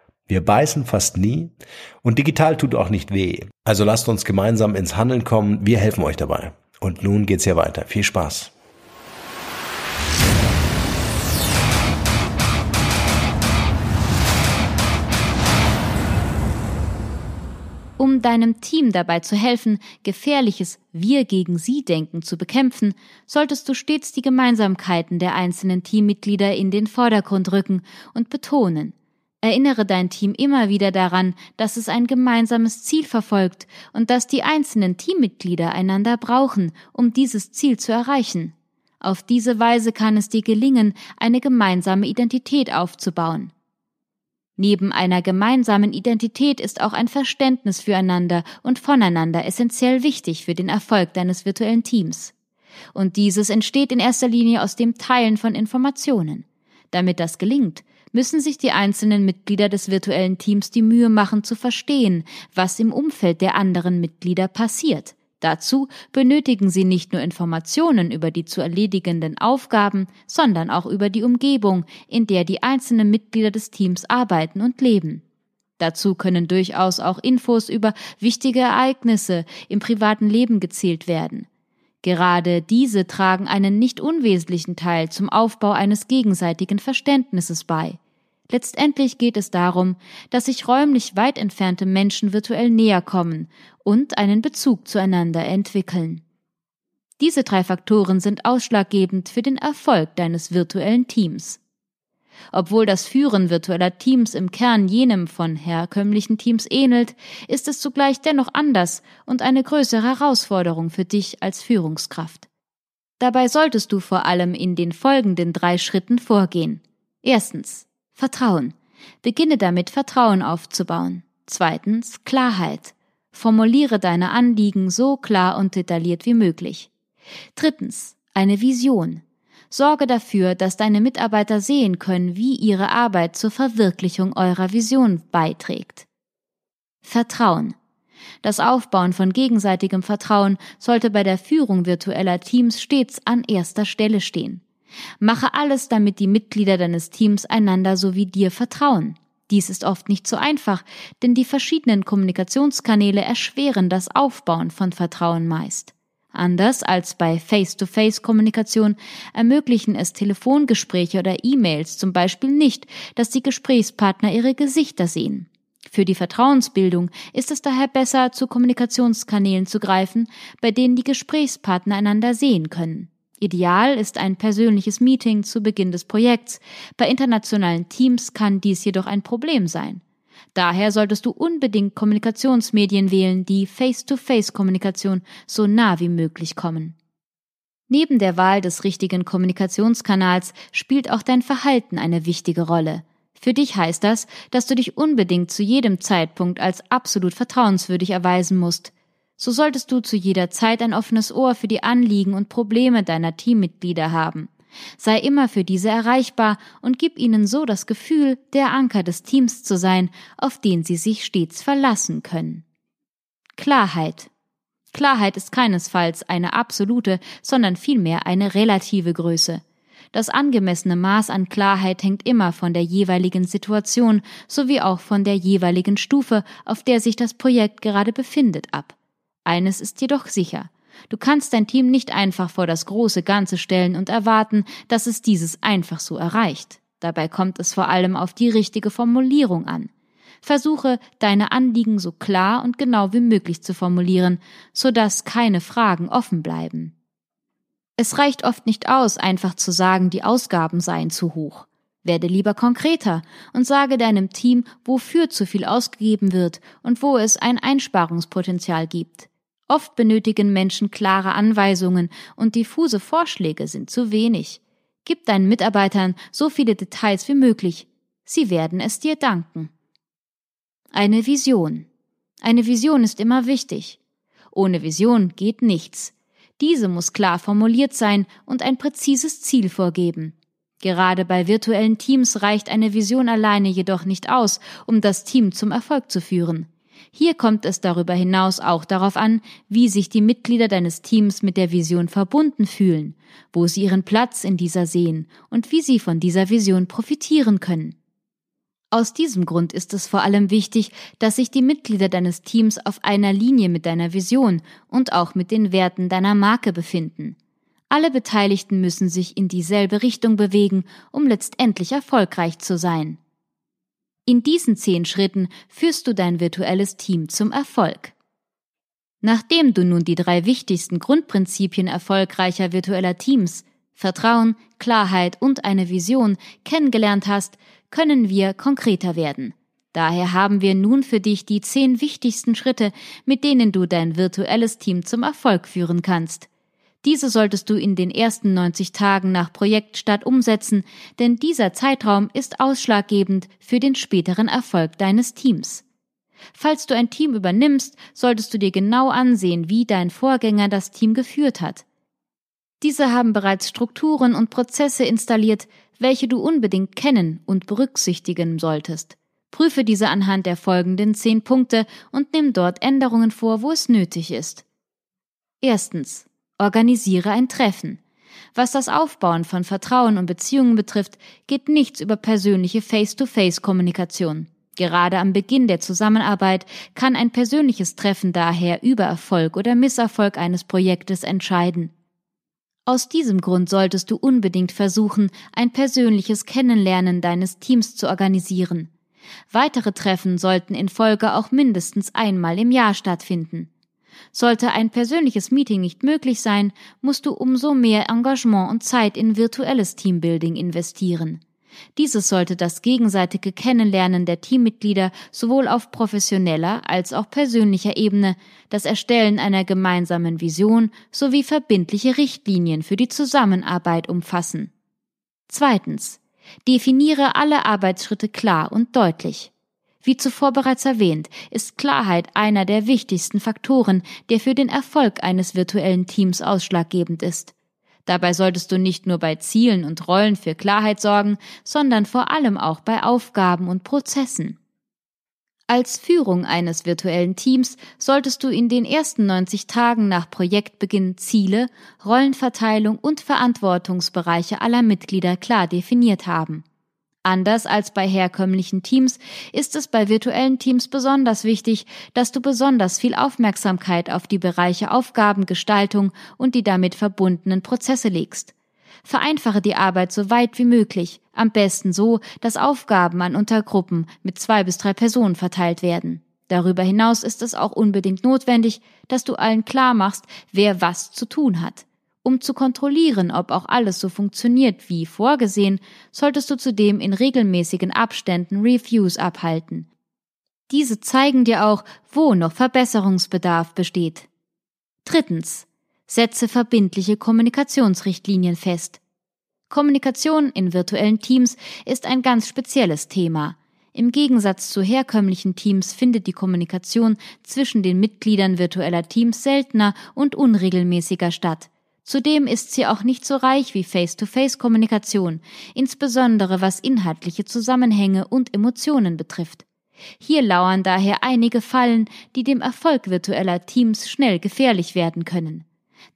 Wir beißen fast nie und digital tut auch nicht weh. Also lasst uns gemeinsam ins Handeln kommen. Wir helfen euch dabei. Und nun geht's hier weiter. Viel Spaß. Um deinem Team dabei zu helfen, gefährliches Wir gegen Sie Denken zu bekämpfen, solltest du stets die Gemeinsamkeiten der einzelnen Teammitglieder in den Vordergrund rücken und betonen. Erinnere dein Team immer wieder daran, dass es ein gemeinsames Ziel verfolgt und dass die einzelnen Teammitglieder einander brauchen, um dieses Ziel zu erreichen. Auf diese Weise kann es dir gelingen, eine gemeinsame Identität aufzubauen. Neben einer gemeinsamen Identität ist auch ein Verständnis füreinander und voneinander essentiell wichtig für den Erfolg deines virtuellen Teams. Und dieses entsteht in erster Linie aus dem Teilen von Informationen. Damit das gelingt, müssen sich die einzelnen Mitglieder des virtuellen Teams die Mühe machen zu verstehen, was im Umfeld der anderen Mitglieder passiert. Dazu benötigen Sie nicht nur Informationen über die zu erledigenden Aufgaben, sondern auch über die Umgebung, in der die einzelnen Mitglieder des Teams arbeiten und leben. Dazu können durchaus auch Infos über wichtige Ereignisse im privaten Leben gezählt werden. Gerade diese tragen einen nicht unwesentlichen Teil zum Aufbau eines gegenseitigen Verständnisses bei. Letztendlich geht es darum, dass sich räumlich weit entfernte Menschen virtuell näher kommen und einen Bezug zueinander entwickeln. Diese drei Faktoren sind ausschlaggebend für den Erfolg deines virtuellen Teams. Obwohl das Führen virtueller Teams im Kern jenem von herkömmlichen Teams ähnelt, ist es zugleich dennoch anders und eine größere Herausforderung für dich als Führungskraft. Dabei solltest du vor allem in den folgenden drei Schritten vorgehen. Erstens. Vertrauen. Beginne damit, Vertrauen aufzubauen. Zweitens. Klarheit. Formuliere deine Anliegen so klar und detailliert wie möglich. Drittens. Eine Vision. Sorge dafür, dass deine Mitarbeiter sehen können, wie ihre Arbeit zur Verwirklichung eurer Vision beiträgt. Vertrauen. Das Aufbauen von gegenseitigem Vertrauen sollte bei der Führung virtueller Teams stets an erster Stelle stehen. Mache alles, damit die Mitglieder deines Teams einander sowie dir vertrauen. Dies ist oft nicht so einfach, denn die verschiedenen Kommunikationskanäle erschweren das Aufbauen von Vertrauen meist. Anders als bei Face-to-Face-Kommunikation ermöglichen es Telefongespräche oder E-Mails zum Beispiel nicht, dass die Gesprächspartner ihre Gesichter sehen. Für die Vertrauensbildung ist es daher besser, zu Kommunikationskanälen zu greifen, bei denen die Gesprächspartner einander sehen können. Ideal ist ein persönliches Meeting zu Beginn des Projekts. Bei internationalen Teams kann dies jedoch ein Problem sein. Daher solltest du unbedingt Kommunikationsmedien wählen, die Face-to-Face-Kommunikation so nah wie möglich kommen. Neben der Wahl des richtigen Kommunikationskanals spielt auch dein Verhalten eine wichtige Rolle. Für dich heißt das, dass du dich unbedingt zu jedem Zeitpunkt als absolut vertrauenswürdig erweisen musst. So solltest du zu jeder Zeit ein offenes Ohr für die Anliegen und Probleme deiner Teammitglieder haben. Sei immer für diese erreichbar und gib ihnen so das Gefühl, der Anker des Teams zu sein, auf den sie sich stets verlassen können. Klarheit. Klarheit ist keinesfalls eine absolute, sondern vielmehr eine relative Größe. Das angemessene Maß an Klarheit hängt immer von der jeweiligen Situation sowie auch von der jeweiligen Stufe, auf der sich das Projekt gerade befindet, ab. Eines ist jedoch sicher. Du kannst dein Team nicht einfach vor das große Ganze stellen und erwarten, dass es dieses einfach so erreicht. Dabei kommt es vor allem auf die richtige Formulierung an. Versuche, deine Anliegen so klar und genau wie möglich zu formulieren, so dass keine Fragen offen bleiben. Es reicht oft nicht aus, einfach zu sagen, die Ausgaben seien zu hoch. Werde lieber konkreter und sage deinem Team, wofür zu viel ausgegeben wird und wo es ein Einsparungspotenzial gibt. Oft benötigen Menschen klare Anweisungen und diffuse Vorschläge sind zu wenig. Gib deinen Mitarbeitern so viele Details wie möglich. Sie werden es dir danken. Eine Vision. Eine Vision ist immer wichtig. Ohne Vision geht nichts. Diese muss klar formuliert sein und ein präzises Ziel vorgeben. Gerade bei virtuellen Teams reicht eine Vision alleine jedoch nicht aus, um das Team zum Erfolg zu führen. Hier kommt es darüber hinaus auch darauf an, wie sich die Mitglieder deines Teams mit der Vision verbunden fühlen, wo sie ihren Platz in dieser sehen und wie sie von dieser Vision profitieren können. Aus diesem Grund ist es vor allem wichtig, dass sich die Mitglieder deines Teams auf einer Linie mit deiner Vision und auch mit den Werten deiner Marke befinden. Alle Beteiligten müssen sich in dieselbe Richtung bewegen, um letztendlich erfolgreich zu sein. In diesen zehn Schritten führst du dein virtuelles Team zum Erfolg. Nachdem du nun die drei wichtigsten Grundprinzipien erfolgreicher virtueller Teams Vertrauen, Klarheit und eine Vision kennengelernt hast, können wir konkreter werden. Daher haben wir nun für dich die zehn wichtigsten Schritte, mit denen du dein virtuelles Team zum Erfolg führen kannst. Diese solltest du in den ersten 90 Tagen nach Projektstart umsetzen, denn dieser Zeitraum ist ausschlaggebend für den späteren Erfolg deines Teams. Falls du ein Team übernimmst, solltest du dir genau ansehen, wie dein Vorgänger das Team geführt hat. Diese haben bereits Strukturen und Prozesse installiert, welche du unbedingt kennen und berücksichtigen solltest. Prüfe diese anhand der folgenden zehn Punkte und nimm dort Änderungen vor, wo es nötig ist. Erstens. Organisiere ein Treffen. Was das Aufbauen von Vertrauen und Beziehungen betrifft, geht nichts über persönliche Face-to-Face-Kommunikation. Gerade am Beginn der Zusammenarbeit kann ein persönliches Treffen daher über Erfolg oder Misserfolg eines Projektes entscheiden. Aus diesem Grund solltest du unbedingt versuchen, ein persönliches Kennenlernen deines Teams zu organisieren. Weitere Treffen sollten in Folge auch mindestens einmal im Jahr stattfinden. Sollte ein persönliches Meeting nicht möglich sein, musst du umso mehr Engagement und Zeit in virtuelles Teambuilding investieren. Dieses sollte das gegenseitige Kennenlernen der Teammitglieder sowohl auf professioneller als auch persönlicher Ebene, das Erstellen einer gemeinsamen Vision sowie verbindliche Richtlinien für die Zusammenarbeit umfassen. Zweitens. Definiere alle Arbeitsschritte klar und deutlich. Wie zuvor bereits erwähnt, ist Klarheit einer der wichtigsten Faktoren, der für den Erfolg eines virtuellen Teams ausschlaggebend ist. Dabei solltest du nicht nur bei Zielen und Rollen für Klarheit sorgen, sondern vor allem auch bei Aufgaben und Prozessen. Als Führung eines virtuellen Teams solltest du in den ersten 90 Tagen nach Projektbeginn Ziele, Rollenverteilung und Verantwortungsbereiche aller Mitglieder klar definiert haben. Anders als bei herkömmlichen Teams ist es bei virtuellen Teams besonders wichtig, dass du besonders viel Aufmerksamkeit auf die Bereiche Aufgabengestaltung und die damit verbundenen Prozesse legst. Vereinfache die Arbeit so weit wie möglich, am besten so, dass Aufgaben an Untergruppen mit zwei bis drei Personen verteilt werden. Darüber hinaus ist es auch unbedingt notwendig, dass du allen klar machst, wer was zu tun hat. Um zu kontrollieren, ob auch alles so funktioniert wie vorgesehen, solltest du zudem in regelmäßigen Abständen Reviews abhalten. Diese zeigen dir auch, wo noch Verbesserungsbedarf besteht. Drittens. Setze verbindliche Kommunikationsrichtlinien fest. Kommunikation in virtuellen Teams ist ein ganz spezielles Thema. Im Gegensatz zu herkömmlichen Teams findet die Kommunikation zwischen den Mitgliedern virtueller Teams seltener und unregelmäßiger statt. Zudem ist sie auch nicht so reich wie Face-to-Face-Kommunikation, insbesondere was inhaltliche Zusammenhänge und Emotionen betrifft. Hier lauern daher einige Fallen, die dem Erfolg virtueller Teams schnell gefährlich werden können.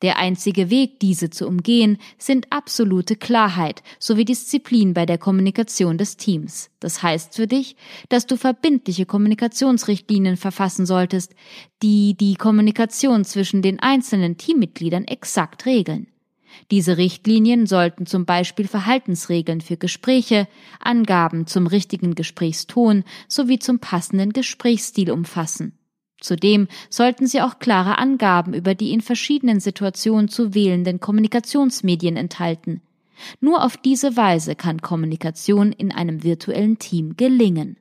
Der einzige Weg, diese zu umgehen, sind absolute Klarheit sowie Disziplin bei der Kommunikation des Teams. Das heißt für dich, dass du verbindliche Kommunikationsrichtlinien verfassen solltest, die die Kommunikation zwischen den einzelnen Teammitgliedern exakt regeln. Diese Richtlinien sollten zum Beispiel Verhaltensregeln für Gespräche, Angaben zum richtigen Gesprächston sowie zum passenden Gesprächsstil umfassen. Zudem sollten sie auch klare Angaben über die in verschiedenen Situationen zu wählenden Kommunikationsmedien enthalten. Nur auf diese Weise kann Kommunikation in einem virtuellen Team gelingen.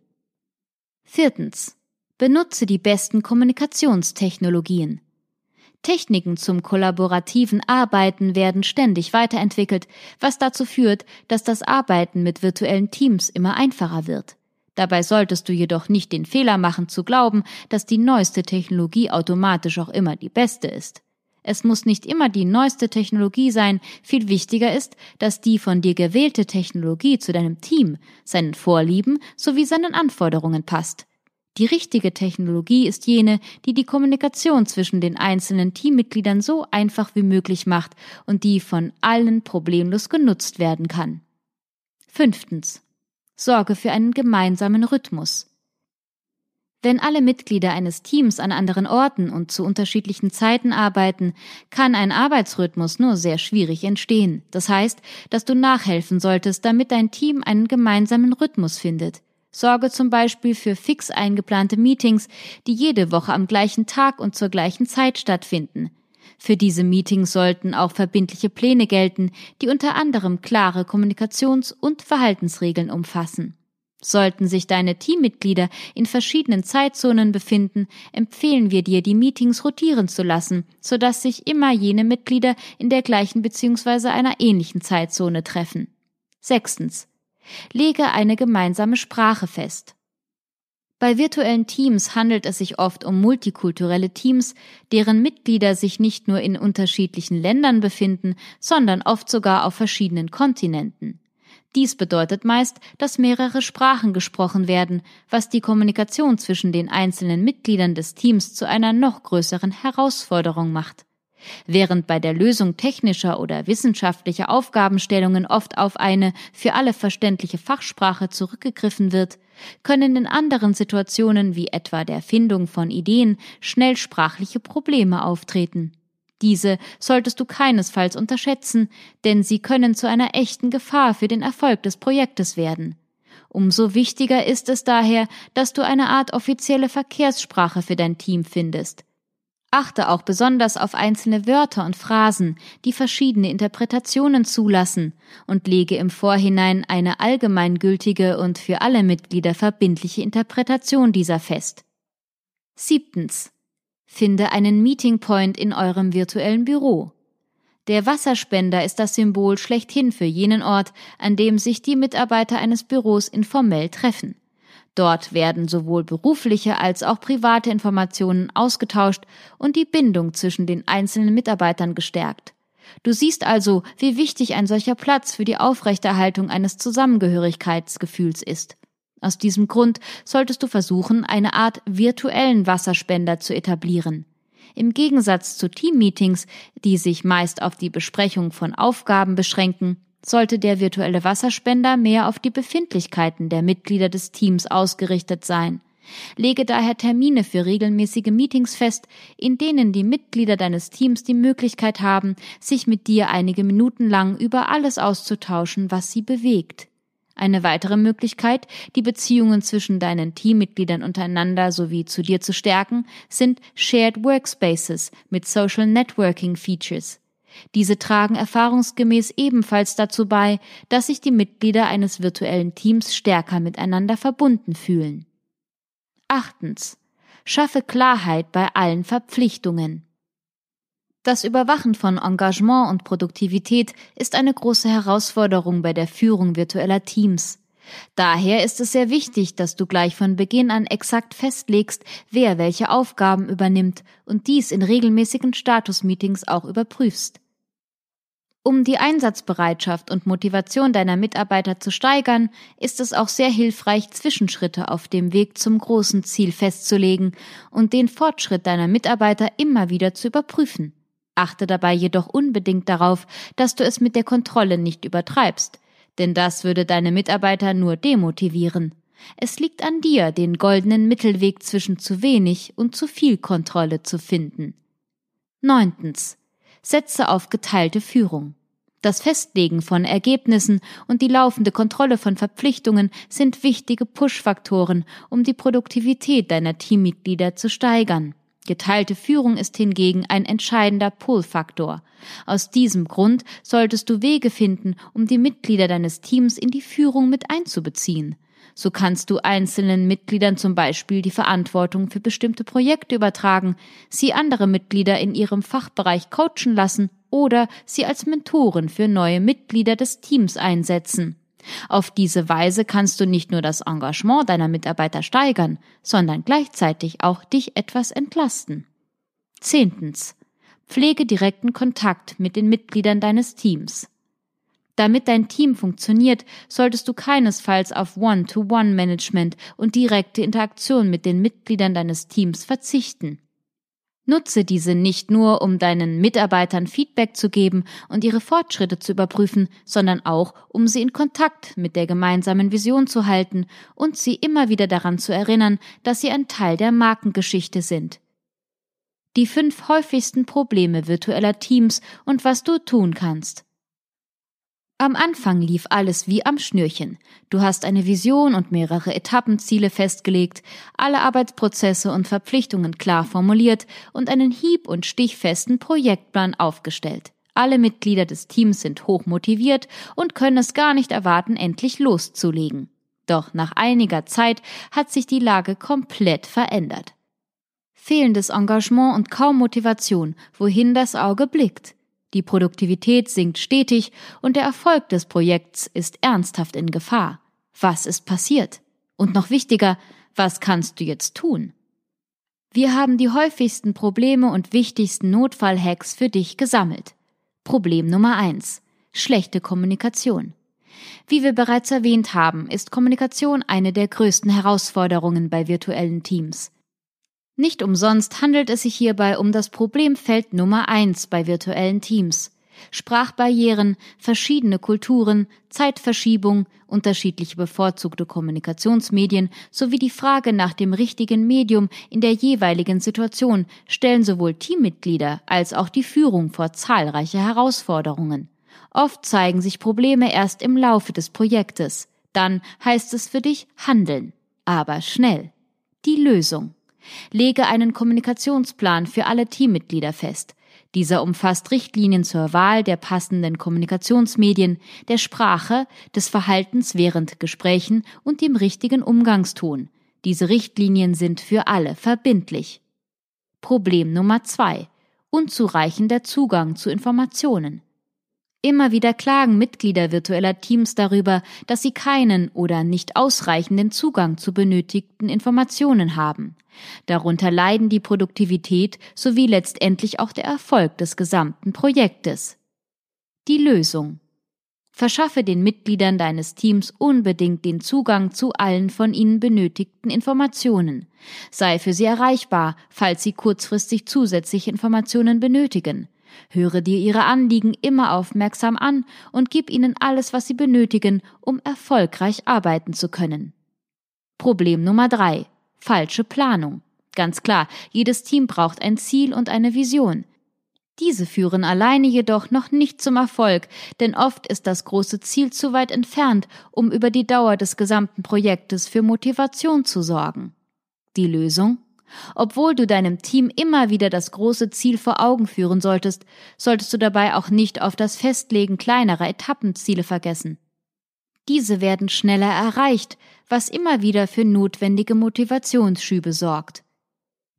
Viertens. Benutze die besten Kommunikationstechnologien. Techniken zum kollaborativen Arbeiten werden ständig weiterentwickelt, was dazu führt, dass das Arbeiten mit virtuellen Teams immer einfacher wird. Dabei solltest du jedoch nicht den Fehler machen zu glauben, dass die neueste Technologie automatisch auch immer die beste ist. Es muss nicht immer die neueste Technologie sein, viel wichtiger ist, dass die von dir gewählte Technologie zu deinem Team, seinen Vorlieben sowie seinen Anforderungen passt. Die richtige Technologie ist jene, die die Kommunikation zwischen den einzelnen Teammitgliedern so einfach wie möglich macht und die von allen problemlos genutzt werden kann. Fünftens. Sorge für einen gemeinsamen Rhythmus. Wenn alle Mitglieder eines Teams an anderen Orten und zu unterschiedlichen Zeiten arbeiten, kann ein Arbeitsrhythmus nur sehr schwierig entstehen. Das heißt, dass du nachhelfen solltest, damit dein Team einen gemeinsamen Rhythmus findet. Sorge zum Beispiel für fix eingeplante Meetings, die jede Woche am gleichen Tag und zur gleichen Zeit stattfinden. Für diese Meetings sollten auch verbindliche Pläne gelten, die unter anderem klare Kommunikations- und Verhaltensregeln umfassen. Sollten sich deine Teammitglieder in verschiedenen Zeitzonen befinden, empfehlen wir dir, die Meetings rotieren zu lassen, sodass sich immer jene Mitglieder in der gleichen bzw. einer ähnlichen Zeitzone treffen. Sechstens. Lege eine gemeinsame Sprache fest. Bei virtuellen Teams handelt es sich oft um multikulturelle Teams, deren Mitglieder sich nicht nur in unterschiedlichen Ländern befinden, sondern oft sogar auf verschiedenen Kontinenten. Dies bedeutet meist, dass mehrere Sprachen gesprochen werden, was die Kommunikation zwischen den einzelnen Mitgliedern des Teams zu einer noch größeren Herausforderung macht. Während bei der Lösung technischer oder wissenschaftlicher Aufgabenstellungen oft auf eine für alle verständliche Fachsprache zurückgegriffen wird, können in anderen Situationen wie etwa der Findung von Ideen schnell sprachliche Probleme auftreten. Diese solltest du keinesfalls unterschätzen, denn sie können zu einer echten Gefahr für den Erfolg des Projektes werden. Umso wichtiger ist es daher, dass du eine Art offizielle Verkehrssprache für dein Team findest. Achte auch besonders auf einzelne Wörter und Phrasen, die verschiedene Interpretationen zulassen, und lege im Vorhinein eine allgemeingültige und für alle Mitglieder verbindliche Interpretation dieser fest. Siebtens. Finde einen Meeting Point in eurem virtuellen Büro. Der Wasserspender ist das Symbol schlechthin für jenen Ort, an dem sich die Mitarbeiter eines Büros informell treffen. Dort werden sowohl berufliche als auch private Informationen ausgetauscht und die Bindung zwischen den einzelnen Mitarbeitern gestärkt. Du siehst also, wie wichtig ein solcher Platz für die Aufrechterhaltung eines Zusammengehörigkeitsgefühls ist. Aus diesem Grund solltest du versuchen, eine Art virtuellen Wasserspender zu etablieren. Im Gegensatz zu Teammeetings, die sich meist auf die Besprechung von Aufgaben beschränken, sollte der virtuelle Wasserspender mehr auf die Befindlichkeiten der Mitglieder des Teams ausgerichtet sein. Lege daher Termine für regelmäßige Meetings fest, in denen die Mitglieder deines Teams die Möglichkeit haben, sich mit dir einige Minuten lang über alles auszutauschen, was sie bewegt. Eine weitere Möglichkeit, die Beziehungen zwischen deinen Teammitgliedern untereinander sowie zu dir zu stärken, sind Shared Workspaces mit Social Networking Features. Diese tragen erfahrungsgemäß ebenfalls dazu bei, dass sich die Mitglieder eines virtuellen Teams stärker miteinander verbunden fühlen. Achtens. Schaffe Klarheit bei allen Verpflichtungen. Das Überwachen von Engagement und Produktivität ist eine große Herausforderung bei der Führung virtueller Teams. Daher ist es sehr wichtig, dass du gleich von Beginn an exakt festlegst, wer welche Aufgaben übernimmt und dies in regelmäßigen Status-Meetings auch überprüfst. Um die Einsatzbereitschaft und Motivation deiner Mitarbeiter zu steigern, ist es auch sehr hilfreich, Zwischenschritte auf dem Weg zum großen Ziel festzulegen und den Fortschritt deiner Mitarbeiter immer wieder zu überprüfen. Achte dabei jedoch unbedingt darauf, dass du es mit der Kontrolle nicht übertreibst, denn das würde deine Mitarbeiter nur demotivieren. Es liegt an dir, den goldenen Mittelweg zwischen zu wenig und zu viel Kontrolle zu finden. Neuntens setze auf geteilte Führung. Das Festlegen von Ergebnissen und die laufende Kontrolle von Verpflichtungen sind wichtige Push-Faktoren, um die Produktivität deiner Teammitglieder zu steigern. Geteilte Führung ist hingegen ein entscheidender Pull-Faktor. Aus diesem Grund solltest du Wege finden, um die Mitglieder deines Teams in die Führung mit einzubeziehen. So kannst du einzelnen Mitgliedern zum Beispiel die Verantwortung für bestimmte Projekte übertragen, sie andere Mitglieder in ihrem Fachbereich coachen lassen oder sie als Mentoren für neue Mitglieder des Teams einsetzen. Auf diese Weise kannst du nicht nur das Engagement deiner Mitarbeiter steigern, sondern gleichzeitig auch dich etwas entlasten. Zehntens. Pflege direkten Kontakt mit den Mitgliedern deines Teams. Damit dein Team funktioniert, solltest du keinesfalls auf One-to-One-Management und direkte Interaktion mit den Mitgliedern deines Teams verzichten. Nutze diese nicht nur, um deinen Mitarbeitern Feedback zu geben und ihre Fortschritte zu überprüfen, sondern auch, um sie in Kontakt mit der gemeinsamen Vision zu halten und sie immer wieder daran zu erinnern, dass sie ein Teil der Markengeschichte sind. Die fünf häufigsten Probleme virtueller Teams und was du tun kannst. Am Anfang lief alles wie am Schnürchen. Du hast eine Vision und mehrere Etappenziele festgelegt, alle Arbeitsprozesse und Verpflichtungen klar formuliert und einen hieb- und stichfesten Projektplan aufgestellt. Alle Mitglieder des Teams sind hoch motiviert und können es gar nicht erwarten, endlich loszulegen. Doch nach einiger Zeit hat sich die Lage komplett verändert. Fehlendes Engagement und kaum Motivation, wohin das Auge blickt. Die Produktivität sinkt stetig und der Erfolg des Projekts ist ernsthaft in Gefahr. Was ist passiert? Und noch wichtiger, was kannst du jetzt tun? Wir haben die häufigsten Probleme und wichtigsten Notfallhacks für dich gesammelt. Problem Nummer eins: Schlechte Kommunikation. Wie wir bereits erwähnt haben, ist Kommunikation eine der größten Herausforderungen bei virtuellen Teams. Nicht umsonst handelt es sich hierbei um das Problemfeld Nummer eins bei virtuellen Teams. Sprachbarrieren, verschiedene Kulturen, Zeitverschiebung, unterschiedliche bevorzugte Kommunikationsmedien sowie die Frage nach dem richtigen Medium in der jeweiligen Situation stellen sowohl Teammitglieder als auch die Führung vor zahlreiche Herausforderungen. Oft zeigen sich Probleme erst im Laufe des Projektes. Dann heißt es für dich handeln. Aber schnell. Die Lösung. Lege einen Kommunikationsplan für alle Teammitglieder fest. Dieser umfasst Richtlinien zur Wahl der passenden Kommunikationsmedien, der Sprache, des Verhaltens während Gesprächen und dem richtigen Umgangston. Diese Richtlinien sind für alle verbindlich. Problem Nummer zwei. Unzureichender Zugang zu Informationen. Immer wieder klagen Mitglieder virtueller Teams darüber, dass sie keinen oder nicht ausreichenden Zugang zu benötigten Informationen haben. Darunter leiden die Produktivität sowie letztendlich auch der Erfolg des gesamten Projektes. Die Lösung Verschaffe den Mitgliedern deines Teams unbedingt den Zugang zu allen von ihnen benötigten Informationen. Sei für sie erreichbar, falls sie kurzfristig zusätzliche Informationen benötigen. Höre dir ihre Anliegen immer aufmerksam an und gib ihnen alles, was sie benötigen, um erfolgreich arbeiten zu können. Problem Nummer drei: Falsche Planung. Ganz klar, jedes Team braucht ein Ziel und eine Vision. Diese führen alleine jedoch noch nicht zum Erfolg, denn oft ist das große Ziel zu weit entfernt, um über die Dauer des gesamten Projektes für Motivation zu sorgen. Die Lösung? Obwohl du deinem Team immer wieder das große Ziel vor Augen führen solltest, solltest du dabei auch nicht auf das Festlegen kleinerer Etappenziele vergessen. Diese werden schneller erreicht, was immer wieder für notwendige Motivationsschübe sorgt.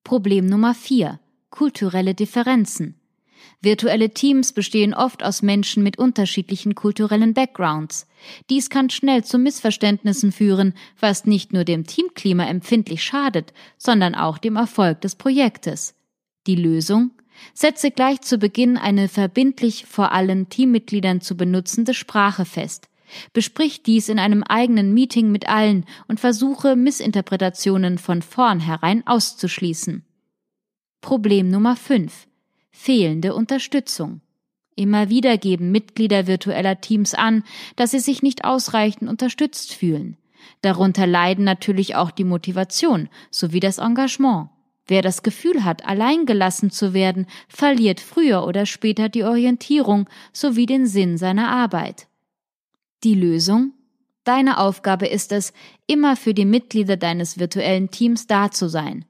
Problem Nummer vier: Kulturelle Differenzen. Virtuelle Teams bestehen oft aus Menschen mit unterschiedlichen kulturellen Backgrounds. Dies kann schnell zu Missverständnissen führen, was nicht nur dem Teamklima empfindlich schadet, sondern auch dem Erfolg des Projektes. Die Lösung? Setze gleich zu Beginn eine verbindlich vor allen Teammitgliedern zu benutzende Sprache fest. Besprich dies in einem eigenen Meeting mit allen und versuche Missinterpretationen von vornherein auszuschließen. Problem Nummer 5 fehlende Unterstützung. Immer wieder geben Mitglieder virtueller Teams an, dass sie sich nicht ausreichend unterstützt fühlen. Darunter leiden natürlich auch die Motivation sowie das Engagement. Wer das Gefühl hat, alleingelassen zu werden, verliert früher oder später die Orientierung sowie den Sinn seiner Arbeit. Die Lösung? Deine Aufgabe ist es, immer für die Mitglieder deines virtuellen Teams da zu sein.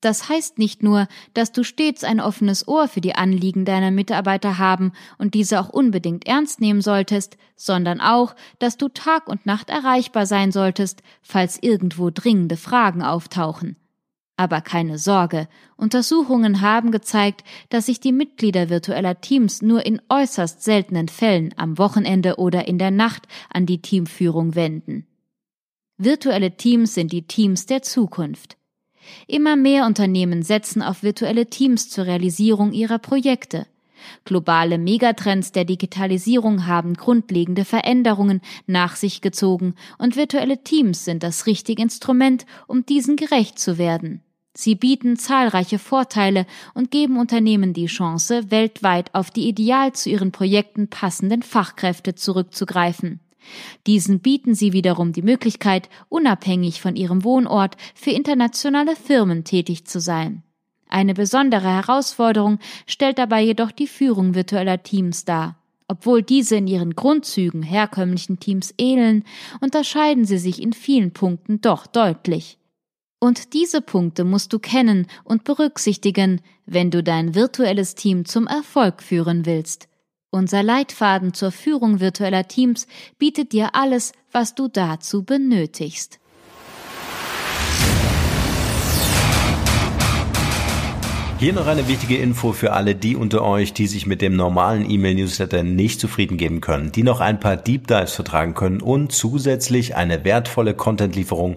Das heißt nicht nur, dass du stets ein offenes Ohr für die Anliegen deiner Mitarbeiter haben und diese auch unbedingt ernst nehmen solltest, sondern auch, dass du Tag und Nacht erreichbar sein solltest, falls irgendwo dringende Fragen auftauchen. Aber keine Sorge, Untersuchungen haben gezeigt, dass sich die Mitglieder virtueller Teams nur in äußerst seltenen Fällen am Wochenende oder in der Nacht an die Teamführung wenden. Virtuelle Teams sind die Teams der Zukunft. Immer mehr Unternehmen setzen auf virtuelle Teams zur Realisierung ihrer Projekte. Globale Megatrends der Digitalisierung haben grundlegende Veränderungen nach sich gezogen und virtuelle Teams sind das richtige Instrument, um diesen gerecht zu werden. Sie bieten zahlreiche Vorteile und geben Unternehmen die Chance, weltweit auf die ideal zu ihren Projekten passenden Fachkräfte zurückzugreifen. Diesen bieten sie wiederum die Möglichkeit, unabhängig von ihrem Wohnort für internationale Firmen tätig zu sein. Eine besondere Herausforderung stellt dabei jedoch die Führung virtueller Teams dar. Obwohl diese in ihren Grundzügen herkömmlichen Teams ähneln, unterscheiden sie sich in vielen Punkten doch deutlich. Und diese Punkte musst du kennen und berücksichtigen, wenn du dein virtuelles Team zum Erfolg führen willst. Unser Leitfaden zur Führung virtueller Teams bietet dir alles, was du dazu benötigst. Hier noch eine wichtige Info für alle die unter euch, die sich mit dem normalen E-Mail-Newsletter nicht zufrieden geben können, die noch ein paar Deep Dives vertragen können und zusätzlich eine wertvolle Content-Lieferung